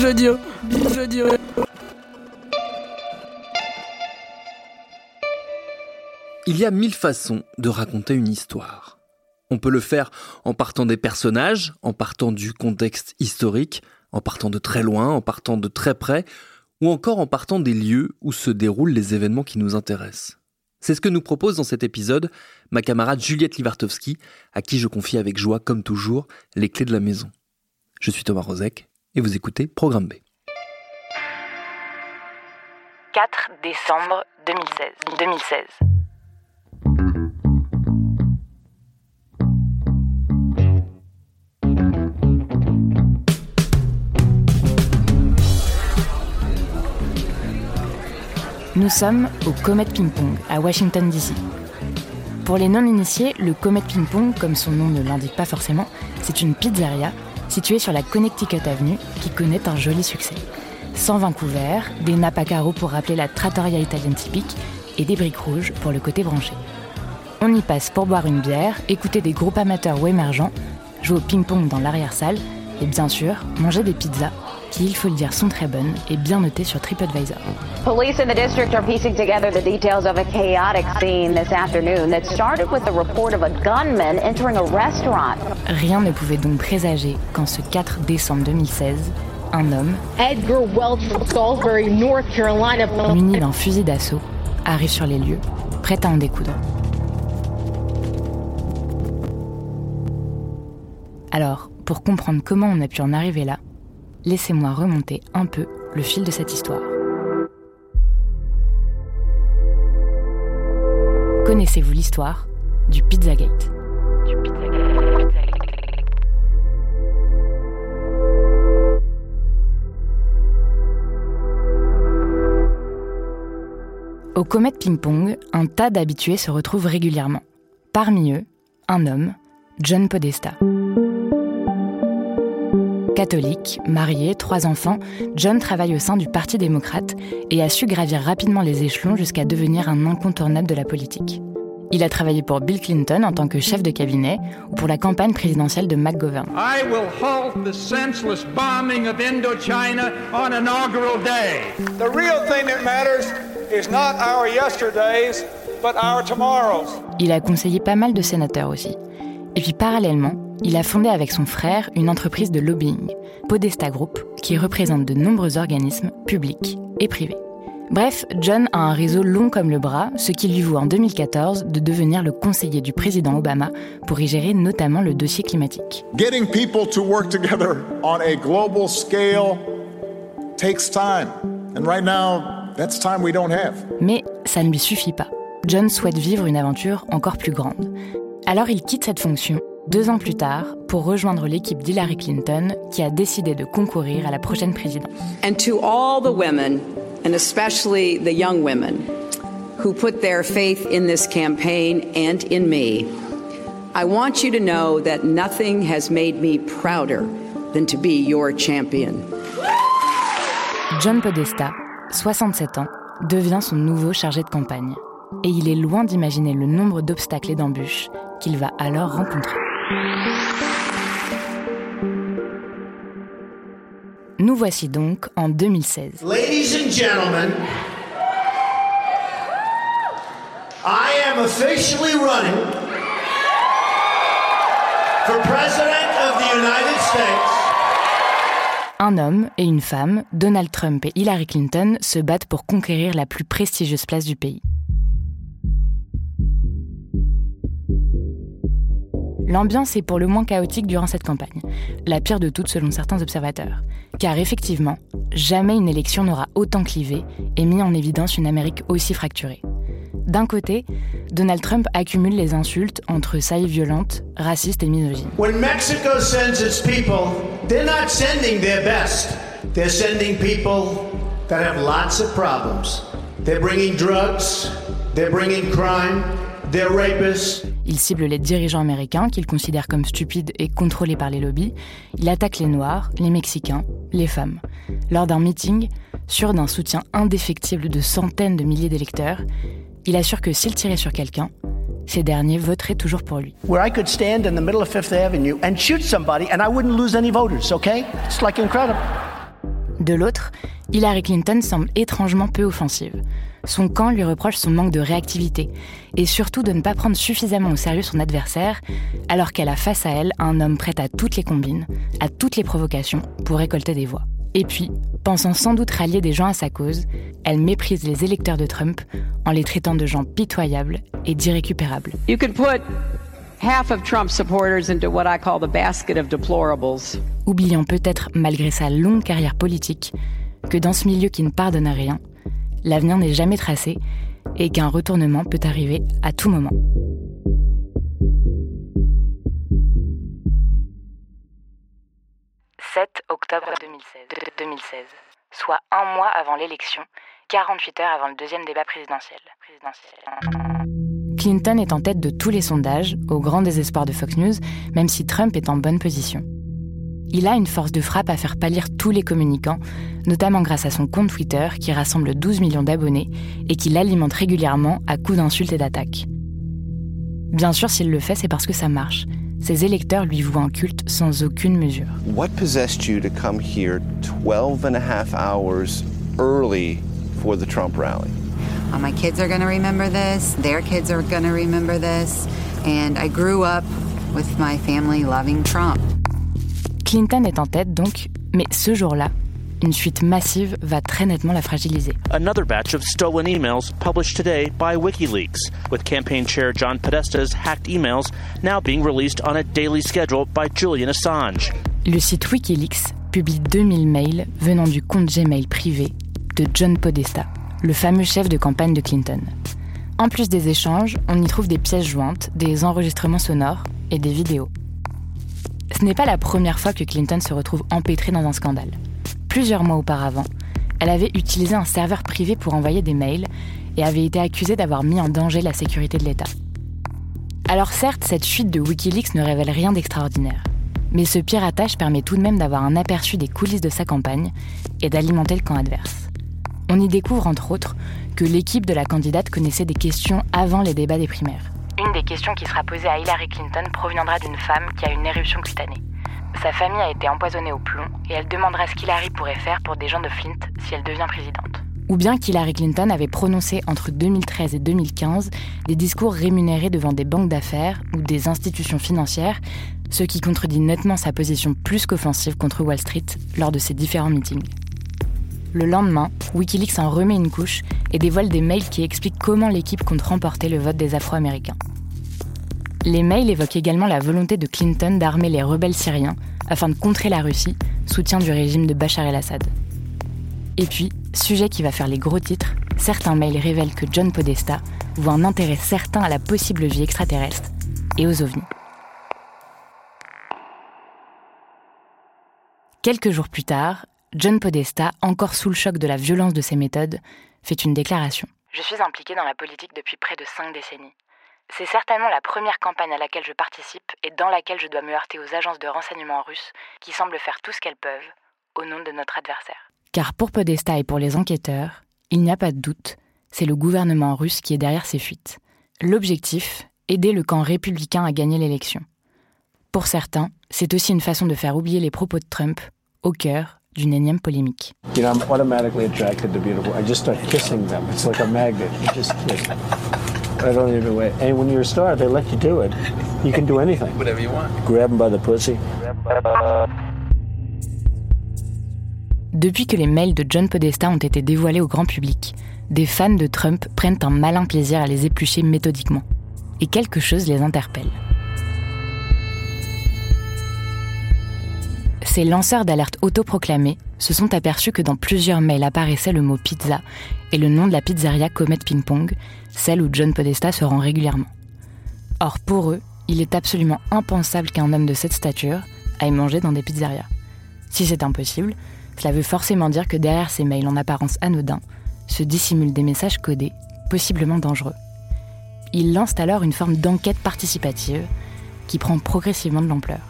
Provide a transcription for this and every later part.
Binge audio. Binge audio. Il y a mille façons de raconter une histoire. On peut le faire en partant des personnages, en partant du contexte historique, en partant de très loin, en partant de très près, ou encore en partant des lieux où se déroulent les événements qui nous intéressent. C'est ce que nous propose dans cet épisode ma camarade Juliette Livartowski, à qui je confie avec joie, comme toujours, les clés de la maison. Je suis Thomas Rozek, et vous écoutez Programme B. 4 décembre 2016. 2016. Nous sommes au Comet Ping Pong à Washington DC. Pour les non-initiés, le Comet Ping Pong, comme son nom ne l'indique pas forcément, c'est une pizzeria située sur la Connecticut Avenue qui connaît un joli succès. 120 couverts, des nappes à carreaux pour rappeler la trattoria italienne typique et des briques rouges pour le côté branché. On y passe pour boire une bière, écouter des groupes amateurs ou émergents, jouer au ping-pong dans l'arrière-salle et bien sûr manger des pizzas qui, il faut le dire, sont très bonnes et bien notées sur TripAdvisor. Police in the district are piecing together the details of a chaotic scene this afternoon that started with the report of a gunman entering a restaurant. Rien ne pouvait donc présager qu'en ce 4 décembre 2016, un homme, Edgar Welch from Salisbury, North Carolina. muni d'un fusil d'assaut, arrive sur les lieux, prêt à en découdre. Alors, pour comprendre comment on a pu en arriver là, laissez-moi remonter un peu le fil de cette histoire. Connaissez-vous l'histoire du Pizzagate? Au Comet Ping Pong, un tas d'habitués se retrouvent régulièrement. Parmi eux, un homme, John Podesta. Catholique, marié, trois enfants, John travaille au sein du Parti démocrate et a su gravir rapidement les échelons jusqu'à devenir un incontournable de la politique. Il a travaillé pour Bill Clinton en tant que chef de cabinet ou pour la campagne présidentielle de McGovern. I will halt the senseless bombing of Indochina on inaugural day. The real thing that matters is not our yesterdays, but our tomorrows. Il a conseillé pas mal de sénateurs aussi. Et puis parallèlement, il a fondé avec son frère une entreprise de lobbying, Podesta Group, qui représente de nombreux organismes publics et privés. Bref, John a un réseau long comme le bras, ce qui lui vaut en 2014 de devenir le conseiller du président Obama pour y gérer notamment le dossier climatique. Getting people to work together on a global scale takes time. And right now, that's time we don't have. Mais ça ne lui suffit pas. John souhaite vivre une aventure encore plus grande. Alors il quitte cette fonction deux ans plus tard pour rejoindre l'équipe d'Hillary Clinton qui a décidé de concourir à la prochaine présidence. And to all the women, and especially the young women, who put their faith in this campaign and in me, I want you to know that nothing has made me prouder than to be your champion. John Podesta, 67 ans, devient son nouveau chargé de campagne. Et il est loin d'imaginer le nombre d'obstacles et d'embûches qu'il va alors rencontrer. Nous voici donc en 2016. Ladies and gentlemen, I am officially running for President of the United States. Un homme et une femme, Donald Trump et Hillary Clinton, se battent pour conquérir la plus prestigieuse place du pays. L'ambiance est pour le moins chaotique durant cette campagne, la pire de toutes selon certains observateurs. Car effectivement, jamais une élection n'aura autant clivé et mis en évidence une Amérique aussi fracturée. D'un côté, Donald Trump accumule les insultes entre saillies violentes, racistes et misogynes. When Mexico sends its people, they're not sending their best. They're sending people that have lots of problems. They're bringing drugs, they're bringing crime, they're rapists. Il cible les dirigeants américains qu'il considère comme stupides et contrôlés par les lobbies. Il attaque les Noirs, les Mexicains, les femmes. Lors d'un meeting, sûr d'un soutien indéfectible de centaines de milliers d'électeurs, il assure que s'il tirait sur quelqu'un, ces derniers voteraient toujours pour lui. Where I could stand in the middle of Fifth Avenue and shoot somebody and I wouldn't lose any voters, okay? It's like incredible. De l'autre, Hillary Clinton semble étrangement peu offensive. Son camp lui reproche son manque de réactivité et surtout de ne pas prendre suffisamment au sérieux son adversaire, alors qu'elle a face à elle un homme prêt à toutes les combines, à toutes les provocations pour récolter des voix. Et puis, pensant sans doute rallier des gens à sa cause, elle méprise les électeurs de Trump en les traitant de gens pitoyables et d'irrécupérables. You could put half of Trump's supporters into what I call the basket of deplorables. Oubliant peut-être, malgré sa longue carrière politique, que dans ce milieu qui ne pardonne à rien, l'avenir n'est jamais tracé et qu'un retournement peut arriver à tout moment. 7 octobre 2016, soit un mois avant l'élection, 48 heures avant le deuxième débat présidentiel. Clinton est en tête de tous les sondages, au grand désespoir de Fox News, même si Trump est en bonne position. Il a une force de frappe à faire pâlir tous les communicants, notamment grâce à son compte Twitter qui rassemble 12 millions d'abonnés et qui l'alimente régulièrement à coups d'insultes et d'attaques. Bien sûr, s'il le fait, c'est parce que ça marche. Ses électeurs lui vouent un culte sans aucune mesure. What possessed you to come here 12 and a half hours early for the Trump rally? Uh, my kids are going to remember this, their kids are going to remember this, and I grew up with my family loving Trump. Clinton est en tête donc, mais ce jour-là, une fuite massive va très nettement la fragiliser. Another batch of stolen emails published today by WikiLeaks, with campaign chair John Podesta's hacked emails now being released on a daily schedule by Julian Assange. Le site WikiLeaks publie 2000 mails venant du compte Gmail privé de John Podesta, le fameux chef de campagne de Clinton. En plus des échanges, on y trouve des pièces jointes, des enregistrements sonores et des vidéos. Ce n'est pas la première fois que Clinton se retrouve empêtré dans un scandale plusieurs mois auparavant, elle avait utilisé un serveur privé pour envoyer des mails et avait été accusée d'avoir mis en danger la sécurité de l'État. Alors certes, cette fuite de Wikileaks ne révèle rien d'extraordinaire, mais ce piratage permet tout de même d'avoir un aperçu des coulisses de sa campagne et d'alimenter le camp adverse. On y découvre entre autres que l'équipe de la candidate connaissait des questions avant les débats des primaires. Une des questions qui sera posée à Hillary Clinton proviendra d'une femme qui a une éruption cutanée. Sa famille a été empoisonnée au plomb et elle demandera ce qu'Hillary pourrait faire pour des gens de Flint si elle devient présidente. Ou bien qu'Hillary Clinton avait prononcé entre 2013 et 2015 des discours rémunérés devant des banques d'affaires ou des institutions financières, ce qui contredit nettement sa position plus qu'offensive contre Wall Street lors de ses différents meetings. Le lendemain, Wikileaks en remet une couche et dévoile des mails qui expliquent comment l'équipe compte remporter le vote des Afro-Américains. Les mails évoquent également la volonté de Clinton d'armer les rebelles syriens afin de contrer la Russie, soutien du régime de Bachar el-Assad. Et puis, sujet qui va faire les gros titres, certains mails révèlent que John Podesta voit un intérêt certain à la possible vie extraterrestre et aux ovnis. Quelques jours plus tard, John Podesta, encore sous le choc de la violence de ses méthodes, fait une déclaration. Je suis impliqué dans la politique depuis près de cinq décennies. C'est certainement la première campagne à laquelle je participe et dans laquelle je dois me heurter aux agences de renseignement russes qui semblent faire tout ce qu'elles peuvent au nom de notre adversaire. Car pour Podesta et pour les enquêteurs, il n'y a pas de doute, c'est le gouvernement russe qui est derrière ces fuites. L'objectif, aider le camp républicain à gagner l'élection. Pour certains, c'est aussi une façon de faire oublier les propos de Trump au cœur d'une énième polémique. You know, I'm automatically attracted to beautiful. I just start kissing them. It's like a magnet. You just kiss. I don't even wait. And when you're a star, they let you do it. You can do anything. Whatever you want. Grab them by the pussy. Depuis que les mails de John Podesta ont été dévoilés au grand public, des fans de Trump prennent un malin plaisir à les éplucher méthodiquement. Et quelque chose les interpelle. Ces lanceurs d'alerte autoproclamés se sont aperçus que dans plusieurs mails apparaissait le mot pizza et le nom de la pizzeria Comet Ping Pong, celle où John Podesta se rend régulièrement. Or, pour eux, il est absolument impensable qu'un homme de cette stature aille manger dans des pizzerias. Si c'est impossible, cela veut forcément dire que derrière ces mails en apparence anodins se dissimulent des messages codés, possiblement dangereux. Ils lancent alors une forme d'enquête participative qui prend progressivement de l'ampleur.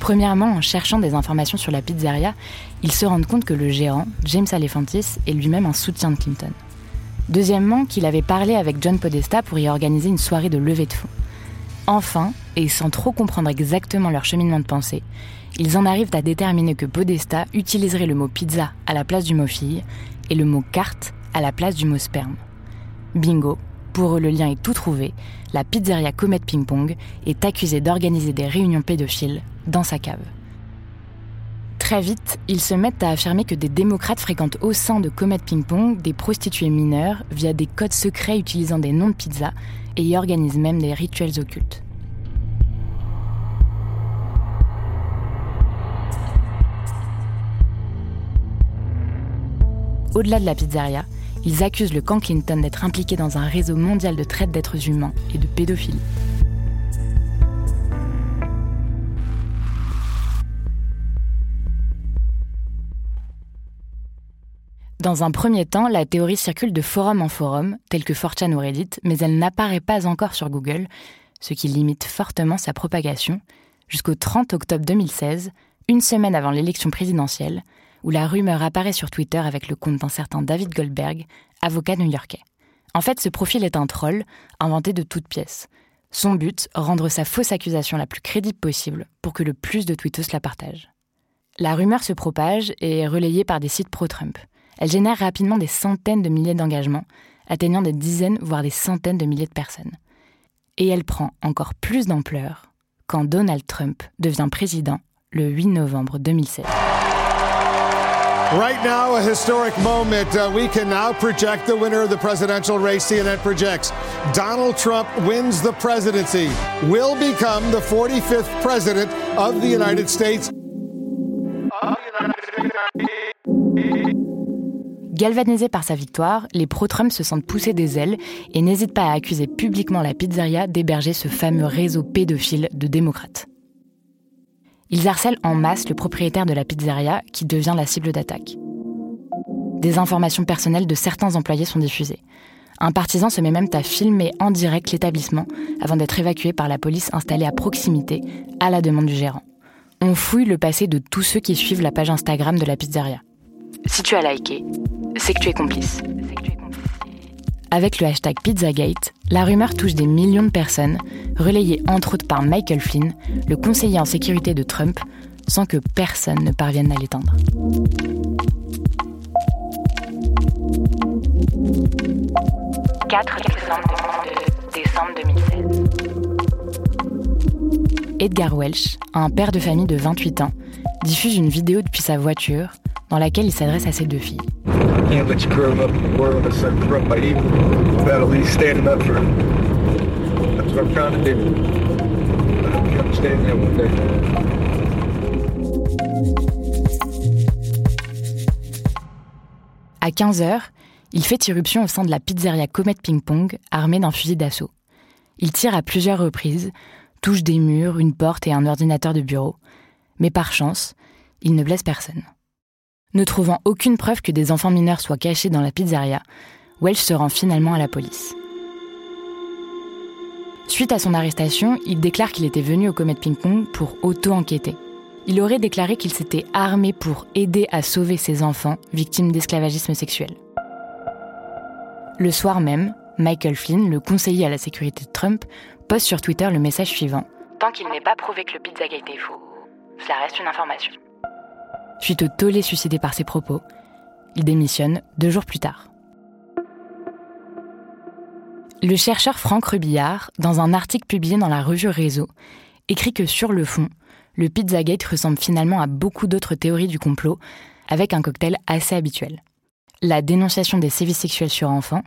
Premièrement, en cherchant des informations sur la pizzeria, ils se rendent compte que le gérant, James Alefantis, est lui-même un soutien de Clinton. Deuxièmement, qu'il avait parlé avec John Podesta pour y organiser une soirée de levée de fonds. Enfin, et sans trop comprendre exactement leur cheminement de pensée, ils en arrivent à déterminer que Podesta utiliserait le mot pizza à la place du mot fille et le mot carte à la place du mot sperme. Bingo, pour eux le lien est tout trouvé, la pizzeria Comet Ping Pong est accusée d'organiser des réunions pédophiles dans sa cave. Très vite, ils se mettent à affirmer que des démocrates fréquentent au sein de Comet Ping Pong des prostituées mineures via des codes secrets utilisant des noms de pizza et y organisent même des rituels occultes. Au-delà de la pizzeria, ils accusent le camp Clinton d'être impliqué dans un réseau mondial de traite d'êtres humains et de pédophilie. Dans un premier temps, la théorie circule de forum en forum, tel que 4chan ou Reddit, mais elle n'apparaît pas encore sur Google, ce qui limite fortement sa propagation, jusqu'au 30 octobre 2016, une semaine avant l'élection présidentielle, où la rumeur apparaît sur Twitter avec le compte d'un certain David Goldberg, avocat new-yorkais. En fait, ce profil est un troll, inventé de toutes pièces. Son but, rendre sa fausse accusation la plus crédible possible pour que le plus de tweetos la partagent. La rumeur se propage et est relayée par des sites pro-Trump. Elle génère rapidement des centaines de milliers d'engagements, atteignant des dizaines, voire des centaines de milliers de personnes. Et elle prend encore plus d'ampleur quand Donald Trump devient président le 8 novembre 2016. Right now, a historic moment. Uh, we can now project the winner of the presidential race. CNN projects Donald Trump wins the presidency, will become the 45th president of the United States. Galvanisés par sa victoire, les pro-Trump se sentent pousser des ailes et n'hésitent pas à accuser publiquement la pizzeria d'héberger ce fameux réseau pédophile de démocrates. Ils harcèlent en masse le propriétaire de la pizzeria qui devient la cible d'attaque. Des informations personnelles de certains employés sont diffusées. Un partisan se met même à filmer en direct l'établissement avant d'être évacué par la police installée à proximité à la demande du gérant. On fouille le passé de tous ceux qui suivent la page Instagram de la pizzeria. Si tu as liké, c'est que tu es complice. Avec le hashtag Pizzagate, la rumeur touche des millions de personnes, relayée entre autres par Michael Flynn, le conseiller en sécurité de Trump, sans que personne ne parvienne à l'éteindre. « 4 décembre 2016. Edgar Welch, un père de famille de 28 ans, diffuse une vidéo depuis sa voiture dans laquelle il s'adresse à ses deux filles. À 15h, il fait irruption au sein de la pizzeria Comet Ping Pong, armé d'un fusil d'assaut. Il tire à plusieurs reprises, touche des murs, une porte et un ordinateur de bureau. Mais par chance, il ne blesse personne. Ne trouvant aucune preuve que des enfants mineurs soient cachés dans la pizzeria, Welch se rend finalement à la police. Suite à son arrestation, il déclare qu'il était venu au Comet Ping Pong pour auto-enquêter. Il aurait déclaré qu'il s'était armé pour aider à sauver ses enfants victimes d'esclavagisme sexuel. Le soir même, Michael Flynn, le conseiller à la sécurité de Trump, poste sur Twitter le message suivant. Tant qu'il n'est pas prouvé que le Pizzagate est faux, cela reste une information. Suite au tollé suscité par ses propos, il démissionne deux jours plus tard. Le chercheur Franck Rubillard, dans un article publié dans la revue Réseau, écrit que sur le fond, le Pizzagate ressemble finalement à beaucoup d'autres théories du complot, avec un cocktail assez habituel. La dénonciation des sévices sexuels sur enfants,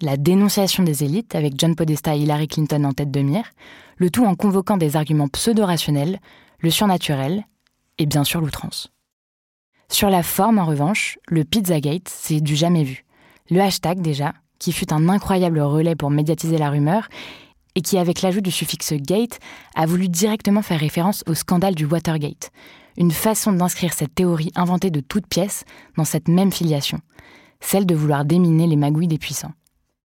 la dénonciation des élites avec John Podesta et Hillary Clinton en tête de mire, le tout en convoquant des arguments pseudo-rationnels, le surnaturel et bien sûr l'outrance. Sur la forme, en revanche, le Pizzagate, c'est du jamais vu. Le hashtag, déjà, qui fut un incroyable relais pour médiatiser la rumeur, et qui, avec l'ajout du suffixe gate, a voulu directement faire référence au scandale du Watergate, une façon d'inscrire cette théorie inventée de toutes pièces dans cette même filiation, celle de vouloir déminer les magouilles des puissants.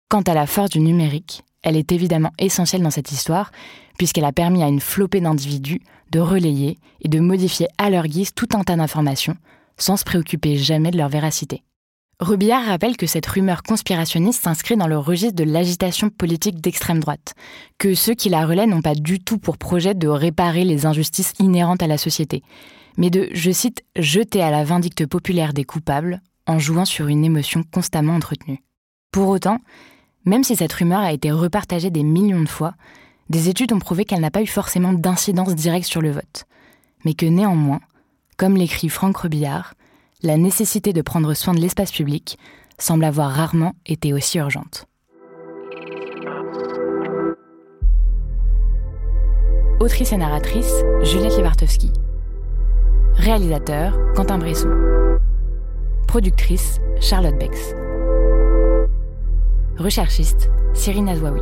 Quant à la force du numérique, elle est évidemment essentielle dans cette histoire, puisqu'elle a permis à une flopée d'individus de relayer et de modifier à leur guise tout un tas d'informations, sans se préoccuper jamais de leur véracité. Robillard rappelle que cette rumeur conspirationniste s'inscrit dans le registre de l'agitation politique d'extrême droite, que ceux qui la relaient n'ont pas du tout pour projet de réparer les injustices inhérentes à la société, mais de, je cite, jeter à la vindicte populaire des coupables en jouant sur une émotion constamment entretenue. Pour autant, même si cette rumeur a été repartagée des millions de fois, des études ont prouvé qu'elle n'a pas eu forcément d'incidence directe sur le vote, mais que néanmoins, comme l'écrit Franck Robillard, la nécessité de prendre soin de l'espace public semble avoir rarement été aussi urgente. Autrice et narratrice, Juliette Lewartowski. Réalisateur, Quentin Bresson. Productrice, Charlotte Bex. Recherchiste, Cyrine Azouaoui.